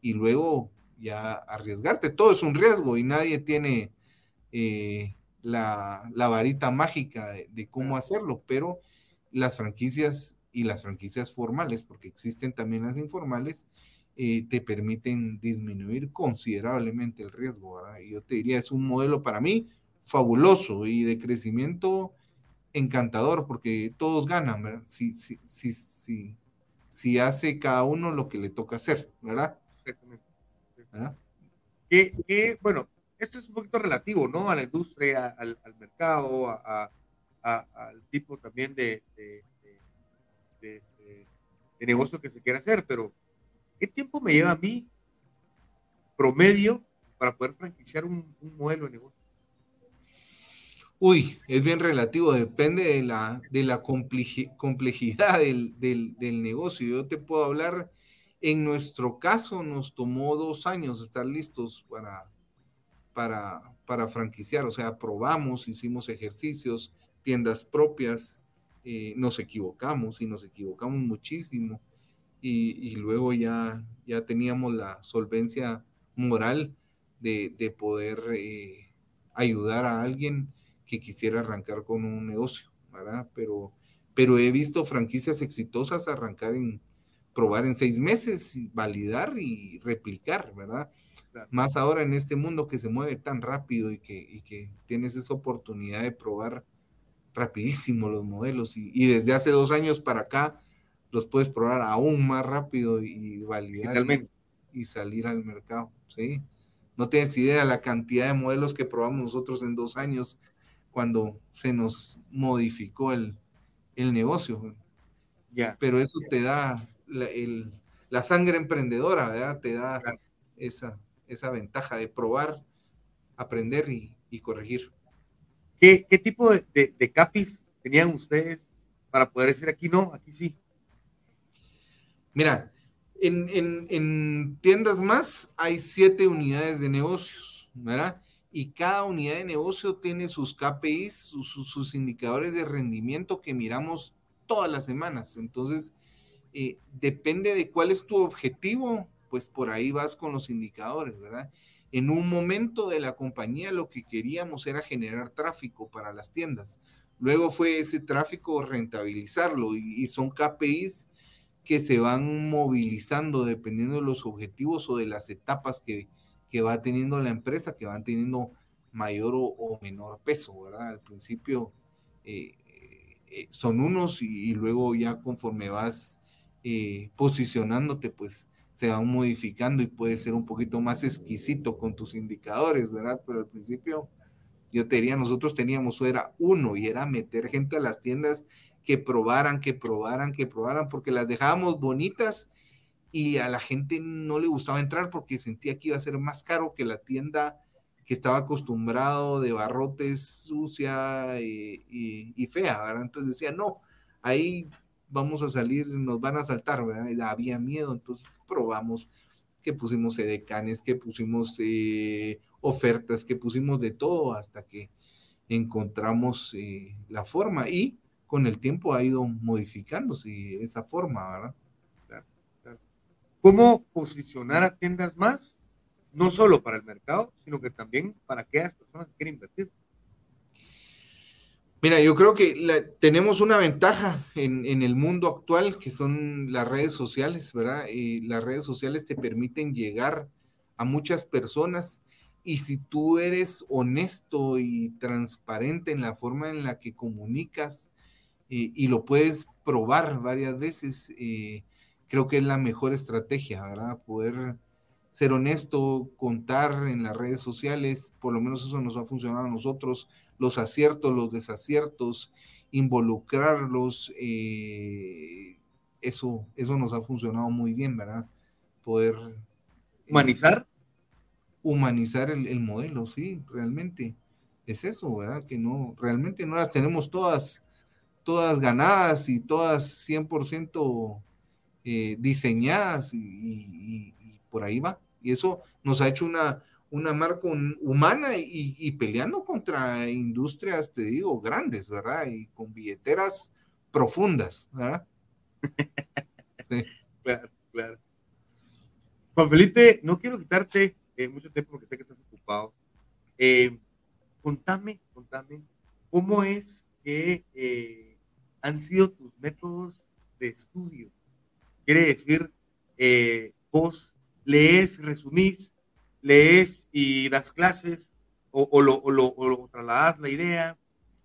y luego ya arriesgarte. Todo es un riesgo y nadie tiene eh, la, la, varita mágica de, cómo hacerlo, pero las franquicias y las franquicias formales, porque existen también las informales, eh, te permiten disminuir considerablemente el riesgo. ¿verdad? Y yo te diría, es un modelo para mí fabuloso y de crecimiento encantador porque todos ganan, ¿verdad? Si, si, si, si, si hace cada uno lo que le toca hacer, ¿verdad? Exactamente. Que, bueno, esto es un poquito relativo, ¿no? A la industria, al, al mercado, a, a, al tipo también de, de, de, de, negocio que se quiera hacer, pero ¿qué tiempo me lleva a mí promedio para poder franquiciar un, un modelo de negocio? Uy, es bien relativo, depende de la, de la complejidad del, del, negocio. Yo te puedo hablar, en nuestro caso nos tomó dos años estar listos para, para, para franquiciar, o sea, probamos, hicimos ejercicios, tiendas propias, eh, nos equivocamos y nos equivocamos muchísimo y, y, luego ya, ya teníamos la solvencia moral de, de poder eh, ayudar a alguien que quisiera arrancar con un negocio, ¿verdad? Pero, pero he visto franquicias exitosas arrancar en, probar en seis meses, validar y replicar, ¿verdad? Más ahora en este mundo que se mueve tan rápido y que, y que tienes esa oportunidad de probar rapidísimo los modelos y, y, desde hace dos años para acá los puedes probar aún más rápido y, validar y, y, salir al mercado, ¿sí? No tienes idea la cantidad de modelos que probamos nosotros en dos años cuando se nos modificó el, el negocio. Ya. Pero eso te da la, el, la sangre emprendedora, ¿verdad? Te da esa, esa ventaja de probar, aprender y, y corregir. ¿Qué, ¿Qué, tipo de, de, de, capis tenían ustedes para poder decir aquí no, aquí sí? Mira, en, en, en tiendas más hay siete unidades de negocios, ¿verdad? Y cada unidad de negocio tiene sus KPIs, sus, indicadores de rendimiento que miramos todas las semanas. Entonces, eh, depende de cuál es tu objetivo, pues por ahí vas con los indicadores, ¿verdad? En un momento de la compañía lo que queríamos era generar tráfico para las tiendas. Luego fue ese tráfico rentabilizarlo y, y son KPIs que se van movilizando dependiendo de los objetivos o de las etapas que, que va teniendo la empresa, que van teniendo mayor o, menor peso, ¿verdad? Al principio eh, eh, son unos y, luego ya conforme vas eh, posicionándote, pues se van modificando y puedes ser un poquito más exquisito con tus indicadores, ¿verdad? Pero al principio yo te diría, nosotros teníamos, era uno y era meter gente a las tiendas que probaran, que probaran, que probaran, porque las dejábamos bonitas y a la gente no le gustaba entrar porque sentía que iba a ser más caro que la tienda que estaba acostumbrado de barrotes sucia y, fea, ¿verdad? Entonces decía, no, ahí vamos a salir, nos van a saltar, ¿verdad? Y había miedo, entonces probamos que pusimos edecanes, que pusimos eh, ofertas, que pusimos de todo hasta que encontramos eh, la forma y con el tiempo ha ido modificándose esa forma, ¿verdad? Cómo posicionar a tiendas más, no solo para el mercado, sino que también para aquellas personas que quieren invertir. Mira, yo creo que tenemos una ventaja en, en, el mundo actual que son las redes sociales, ¿verdad? Y las redes sociales te permiten llegar a muchas personas y si tú eres honesto y transparente en la forma en la que comunicas eh, y lo puedes probar varias veces, eh, creo que es la mejor estrategia, ¿verdad? Poder ser honesto, contar en las redes sociales, por lo menos eso nos ha funcionado a nosotros, los aciertos, los desaciertos, involucrarlos, eh, eso, eso nos ha funcionado muy bien, ¿verdad? Poder... Humanizar. humanizar el, el, modelo, sí, realmente. Es eso, ¿verdad? Que no, realmente no las tenemos todas, todas ganadas y todas 100% eh, diseñadas y, por ahí va. Y eso nos ha hecho una, una marca humana y, peleando contra industrias, te digo, grandes, ¿verdad? Y con billeteras profundas, ¿verdad? sí. Claro, claro. Juan Felipe, no quiero quitarte eh, mucho tiempo porque sé que estás ocupado. Eh, contame, contame, ¿cómo es que han sido tus métodos de estudio? Quiere decir, eh, vos lees, resumís, lees y das clases o, lo, o, lo, o trasladas la idea,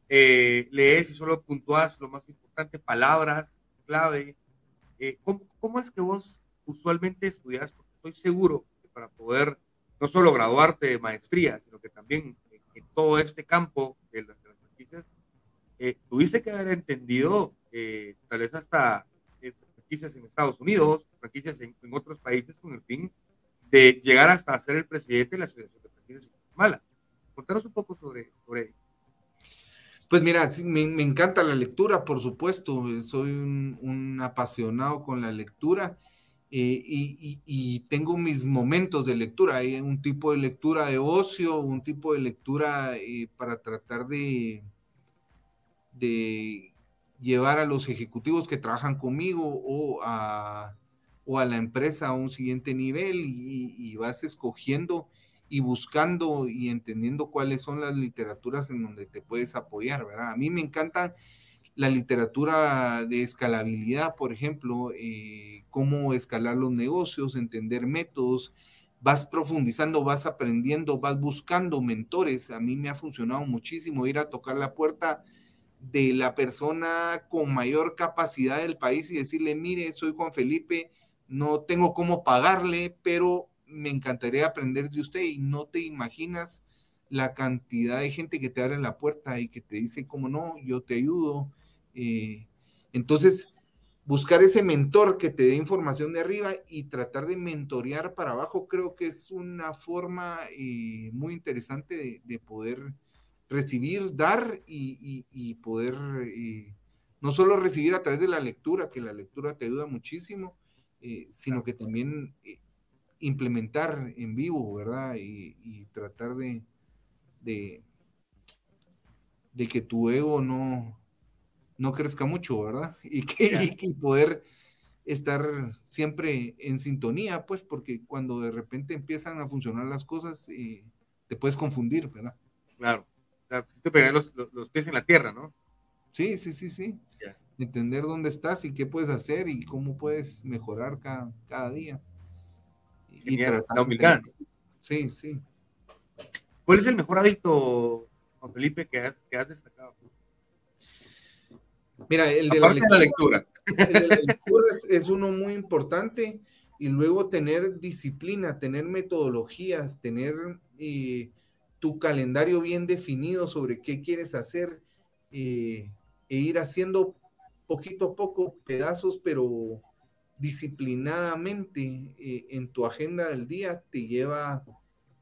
eh, lees y solo puntuás lo más importante, palabras clave. Eh, ¿cómo, es que vos usualmente estudias? Porque estoy seguro que para poder no solo graduarte de maestría, sino que también en, todo este campo de las, franquicias, tuviste que haber entendido, tal vez hasta franquicias en Estados Unidos, franquicias en, otros países con el fin de llegar hasta ser el presidente de la Asociación de Franquicias en Guatemala. Contanos un poco sobre, sobre ello. Pues mira, me, encanta la lectura, por supuesto, soy un, apasionado con la lectura eh, y, y, tengo mis momentos de lectura. Hay un tipo de lectura de ocio, un tipo de lectura eh, para tratar de, de llevar a los ejecutivos que trabajan conmigo o a, o a la empresa a un siguiente nivel y, vas escogiendo y buscando y entendiendo cuáles son las literaturas en donde te puedes apoyar, ¿verdad? A mí me encanta la literatura de escalabilidad, por ejemplo, eh, cómo escalar los negocios, entender métodos, vas profundizando, vas aprendiendo, vas buscando mentores. A mí me ha funcionado muchísimo ir a tocar la puerta de la persona con mayor capacidad del país y decirle, mire, soy Juan Felipe, no tengo cómo pagarle, pero me encantaría aprender de usted y no te imaginas la cantidad de gente que te abre la puerta y que te dice, como no, yo te ayudo. Eh, entonces, buscar ese mentor que te dé información de arriba y tratar de mentorear para abajo, creo que es una forma eh, muy interesante de poder recibir, dar y, poder eh, no solo recibir a través de la lectura, que la lectura te ayuda muchísimo, eh, sino que también eh, implementar en vivo, ¿verdad? Y, tratar de, de, que tu ego no, no crezca mucho, ¿verdad? Y que, y poder estar siempre en sintonía, pues, porque cuando de repente empiezan a funcionar las cosas, te puedes confundir, ¿verdad? Claro te pegar los, los, pies en la tierra, ¿no? Sí, sí, sí, sí. Entender dónde estás y qué puedes hacer y cómo puedes mejorar cada, cada día. Y la humildad. Sí, sí. ¿Cuál es el mejor hábito, Juan Felipe, que has, que has destacado? Mira, el de la lectura. El de la lectura es, es, uno muy importante y luego tener disciplina, tener metodologías, tener eh, tu calendario bien definido sobre qué quieres hacer eh, e ir haciendo poquito a poco pedazos, pero disciplinadamente eh, en tu agenda del día te lleva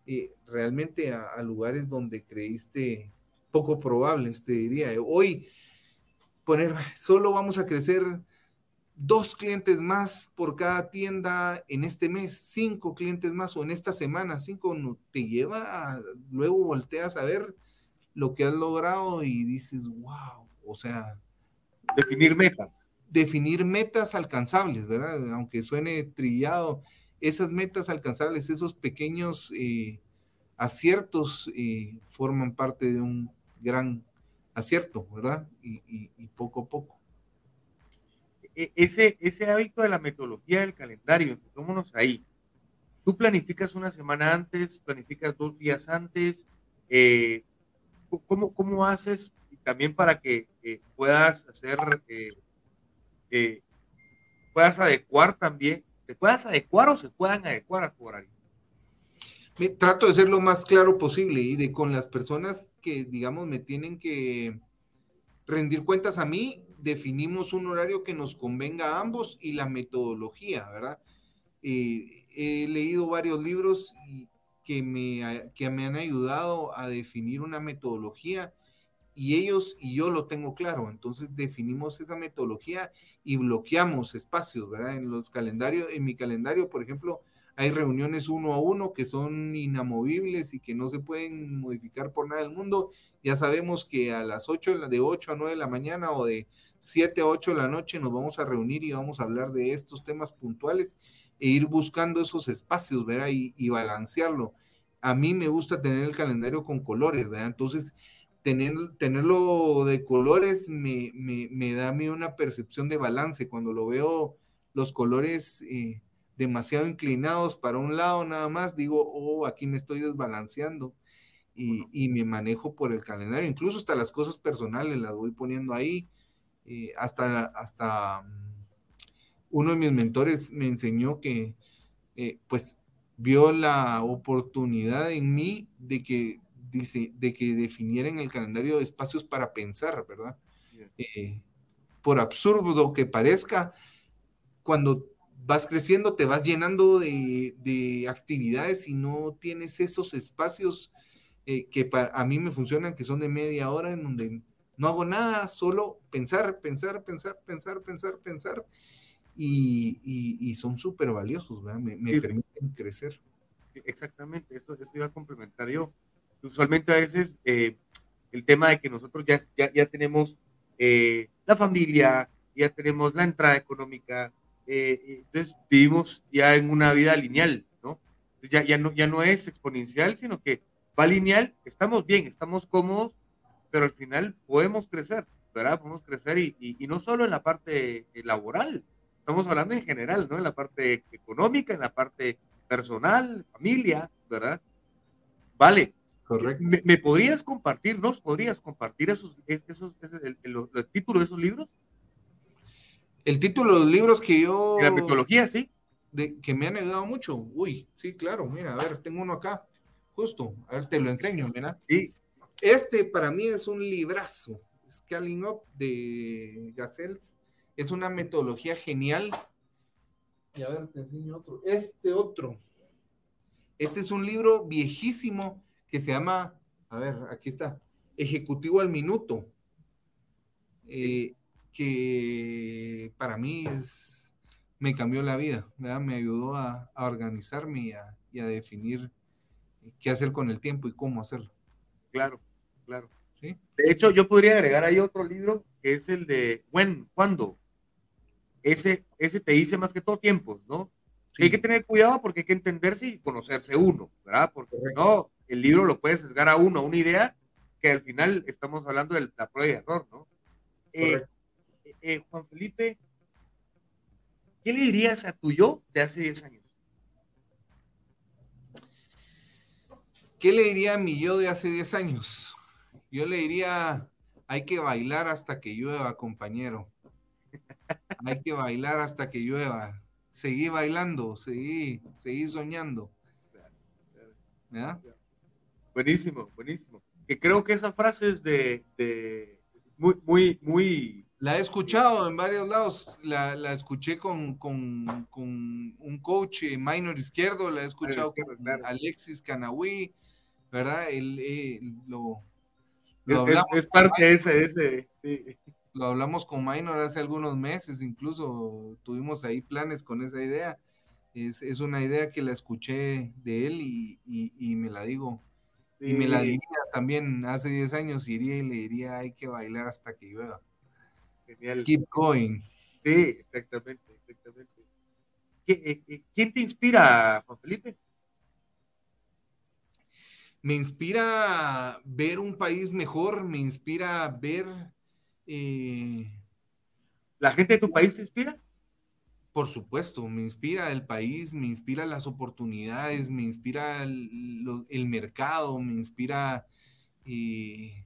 eh, realmente a, lugares donde creíste poco probables, te diría. Hoy, poner, solo vamos a crecer dos clientes más por cada tienda en este mes, cinco clientes más o en esta semana, cinco, no, te lleva, luego volteas a ver lo que has logrado y dices, wow, o sea. Definir metas. Definir metas alcanzables, ¿verdad? Aunque suene trillado, esas metas alcanzables, esos pequeños eh, aciertos eh, forman parte de un gran acierto, ¿verdad? Y, poco a poco. E, ese, ese hábito de la metodología del calendario, vámonos ahí. Tú planificas una semana antes, planificas dos días antes. Eh, ¿cómo, ¿Cómo haces también para que puedas hacer, eh, eh, puedas adecuar también, te puedas adecuar o se puedan adecuar a tu horario? trato de ser lo más claro posible y de con las personas que, digamos, me tienen que rendir cuentas a mí, definimos un horario que nos convenga a ambos y la metodología, ¿verdad? Eh, he leído varios libros que me, que me han ayudado a definir una metodología y ellos y yo lo tengo claro. Entonces definimos esa metodología y bloqueamos espacios, ¿verdad? En los calendarios, en mi calendario, por ejemplo, hay reuniones uno a uno que son inamovibles y que no se pueden modificar por nada del mundo. Ya sabemos que a las 8, de 8 a 9 de la mañana o de 7 a 8 de la noche nos vamos a reunir y vamos a hablar de estos temas puntuales e ir buscando esos espacios, ¿verdad? Y, y balancearlo. A mí me gusta tener el calendario con colores, ¿verdad? Entonces, tener, tenerlo de colores me, me, da a mí una percepción de balance. Cuando lo veo los colores eh, demasiado inclinados para un lado nada más, digo, oh, aquí me estoy desbalanceando. Y, me manejo por el calendario, incluso hasta las cosas personales las voy poniendo ahí, eh, hasta, hasta mm, uno de mis mentores me enseñó que, eh, pues, vio la oportunidad en mí de que dice, de que definiera en el calendario espacios para pensar, ¿verdad? Eh, por absurdo que parezca, cuando vas creciendo te vas llenando de, actividades y no tienes esos espacios eh, que para, a mí me funcionan, que son de media hora, en donde no hago nada, solo pensar, pensar, pensar, pensar, pensar, pensar, y, son súper valiosos, ¿verdad? Me, permiten crecer. Exactamente, eso, eso iba a complementar yo usualmente a veces eh, el tema de que nosotros ya, ya, tenemos eh, la familia, ya tenemos la entrada económica, eh, entonces vivimos ya en una vida lineal, ¿no? Ya, ya, no, ya no es exponencial, sino que va lineal, estamos bien, estamos cómodos, pero al final podemos crecer, ¿verdad? Podemos crecer y, y, no solo en la parte laboral, estamos hablando en general, ¿no? En la parte económica, en la parte personal, familia, ¿verdad? Vale, ¿Me, podrías compartir, nos podrías compartir esos, esos, el, título de esos libros? El título de los libros que yo... la metodología, sí. De, que me han ayudado mucho. Uy, sí, claro, mira, a ver, tengo uno acá, justo, a ver, te lo enseño, mira. Sí. Este para mí es un librazo, Scaling Up de Gazelles. Es una metodología genial. Y a ver, te enseño otro. Este otro. Este es un libro viejísimo que se llama, a ver, aquí está, Ejecutivo al Minuto, eh, que para mí es, me cambió la vida, me ayudó a, organizarme y a, definir qué hacer con el tiempo y cómo hacerlo. Claro, claro. ¿Sí? De hecho, yo podría agregar ahí otro libro que es el de When, ¿cuándo? Ese, ese te dice más que todo tiempos, ¿no? Hay que tener cuidado porque hay que entenderse y conocerse uno, ¿verdad? Porque si no, el libro lo puede sesgar a uno, a una idea, que al final estamos hablando de la prueba y error, ¿no? Eh, eh, Juan Felipe, ¿qué le dirías a tu yo de hace 10 años? ¿Qué le diría a mi yo de hace 10 años? Yo le diría, hay que bailar hasta que llueva, compañero. Hay que bailar hasta que llueva. Seguí bailando, seguí, seguí soñando. ¿Verdad? Buenísimo, buenísimo. Que creo que esa frase es de, muy, muy, muy. La he escuchado en varios lados. La, escuché con, un coach eh, minor izquierdo, la he escuchado con Alexis Canahui, ¿verdad? Él, lo, es, parte de ese. ese Lo hablamos con minor hace algunos meses, incluso tuvimos ahí planes con esa idea. Es, una idea que la escuché de él y me la digo y me la diría también hace 10 años, iría y le diría, hay que bailar hasta que llueva. Genial. Keep going. Sí, exactamente, exactamente. Eh, eh, ¿Quién te inspira, Juan Felipe? Me inspira ver un país mejor, me inspira ver... Eh, ¿La gente de tu país te inspira? Por supuesto, me inspira el país, me inspira las oportunidades, me inspira el, mercado, me inspira eh,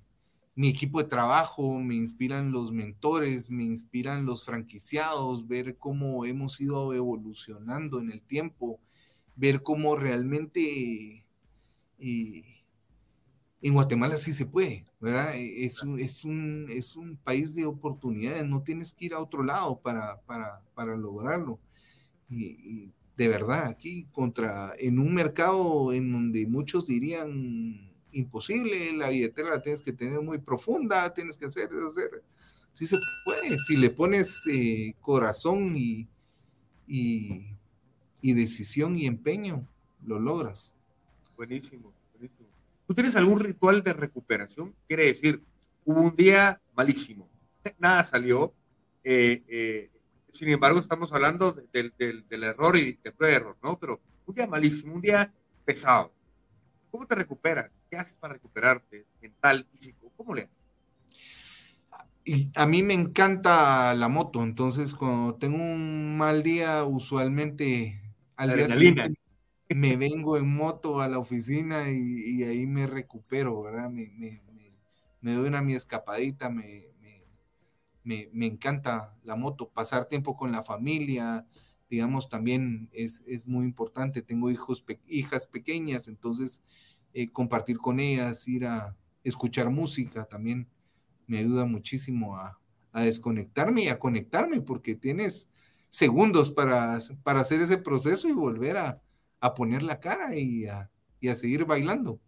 mi equipo de trabajo, me inspiran los mentores, me inspiran los franquiciados, ver cómo hemos ido evolucionando en el tiempo, ver cómo realmente eh, en Guatemala sí se puede, ¿verdad? Es un, es un, es un país de oportunidades, no tienes que ir a otro lado para, para, para lograrlo. Y, de verdad, aquí contra, en un mercado en donde muchos dirían imposible, la billetera la tienes que tener muy profunda, tienes que hacer, hacer. Sí se puede, si le pones eh, corazón y, y, y decisión y empeño, lo logras. Buenísimo, buenísimo. ¿Tú tienes algún ritual de recuperación? Quiere decir, hubo un día malísimo, nada salió, eh, eh, sin embargo estamos hablando del, del, error y del error, ¿no? Pero un día malísimo, un día pesado. ¿Cómo te recuperas? ¿Qué haces para recuperarte mental, físico? ¿Cómo le haces? a mí me encanta la moto, entonces cuando tengo un mal día, usualmente al día siguiente me vengo en moto a la oficina y, ahí me recupero, ¿verdad? Me, me, doy una mi escapadita, me, me, encanta la moto, pasar tiempo con la familia, digamos, también es, muy importante. Tengo hijos, hijas pequeñas, entonces eh, compartir con ellas, ir a escuchar música también me ayuda muchísimo a, desconectarme y a conectarme, porque tienes segundos para, para hacer ese proceso y volver a, a poner la cara y a, y a seguir bailando.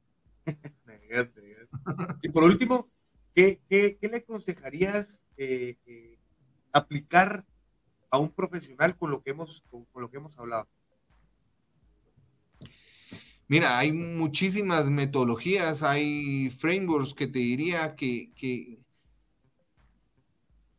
y por último, ¿qué, qué, qué le aconsejarías eh, eh, aplicar a un profesional con lo que hemos, con, lo que hemos hablado? Mira, hay muchísimas metodologías, hay frameworks que te diría que, que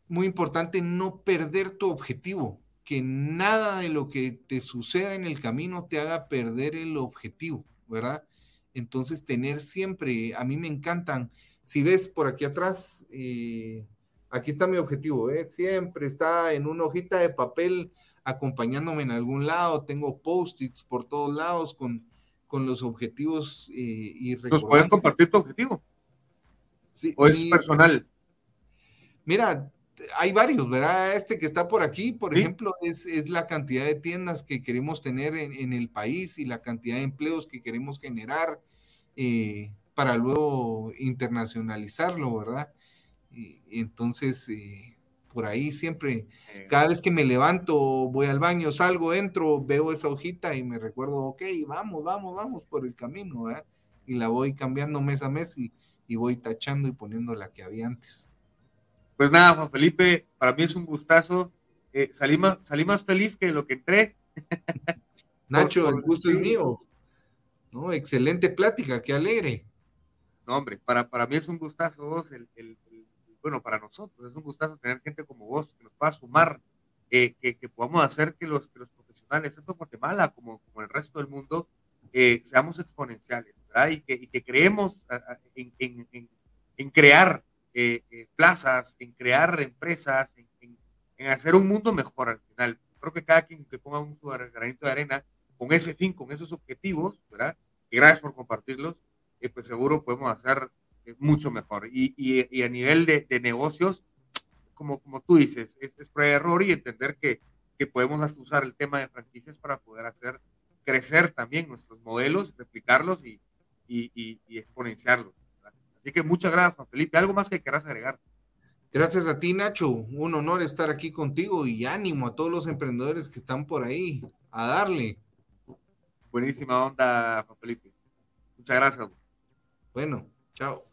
muy importante no perder tu objetivo que nada de lo que te suceda en el camino te haga perder el objetivo, ¿verdad? Entonces, tener siempre, a mí me encantan, si ves por aquí atrás, eh, aquí está mi objetivo, ¿eh? siempre está en una hojita de papel acompañándome en algún lado, tengo post-its por todos lados con, con los objetivos eh, y ¿Nos puedes compartir tu objetivo? Sí, ¿O es personal? Mira, hay varios, ¿verdad? Este que está por aquí, por ejemplo, es, es, la cantidad de tiendas que queremos tener en, el país y la cantidad de empleos que queremos generar eh, para luego internacionalizarlo, ¿verdad? Y, entonces, eh, por ahí siempre, cada vez que me levanto, voy al baño, salgo, entro, veo esa hojita y me recuerdo, ok, vamos, vamos, vamos por el camino, ¿verdad? Y la voy cambiando mes a mes y, y voy tachando y poniendo la que había antes. Pues nada, Juan Felipe, para mí es un gustazo. Eh, salí, más, salí más feliz que lo que entré. Nacho, el gusto es mío. ¿no? Excelente plática, qué alegre. No, hombre, para, para mí es un gustazo vos, el, bueno, para nosotros es un gustazo tener gente como vos que nos pueda sumar, eh, que, que, podamos hacer que los, que los profesionales, tanto en Guatemala como, como el resto del mundo, eh, seamos exponenciales, ¿verdad? Y que, y que creemos en, en, en, crear eh, eh, plazas, en crear empresas, en, hacer un mundo mejor al final. Creo que cada quien que ponga un granito de arena con ese fin, con esos objetivos, ¿verdad? Y gracias por compartirlos, eh, pues seguro podemos hacer mucho mejor. Y, y, a nivel de, de, negocios, como, como tú dices, es, es prueba de error y entender que, que podemos hasta usar el tema de franquicias para poder hacer crecer también nuestros modelos, replicarlos y, y, y exponenciarlos. Así que muchas gracias, Juan Felipe. ¿Algo más que quieras agregar? Gracias a ti, Nacho. Un honor estar aquí contigo y ánimo a todos los emprendedores que están por ahí a darle. Buenísima onda, Juan Felipe. Muchas gracias. Bueno, chao.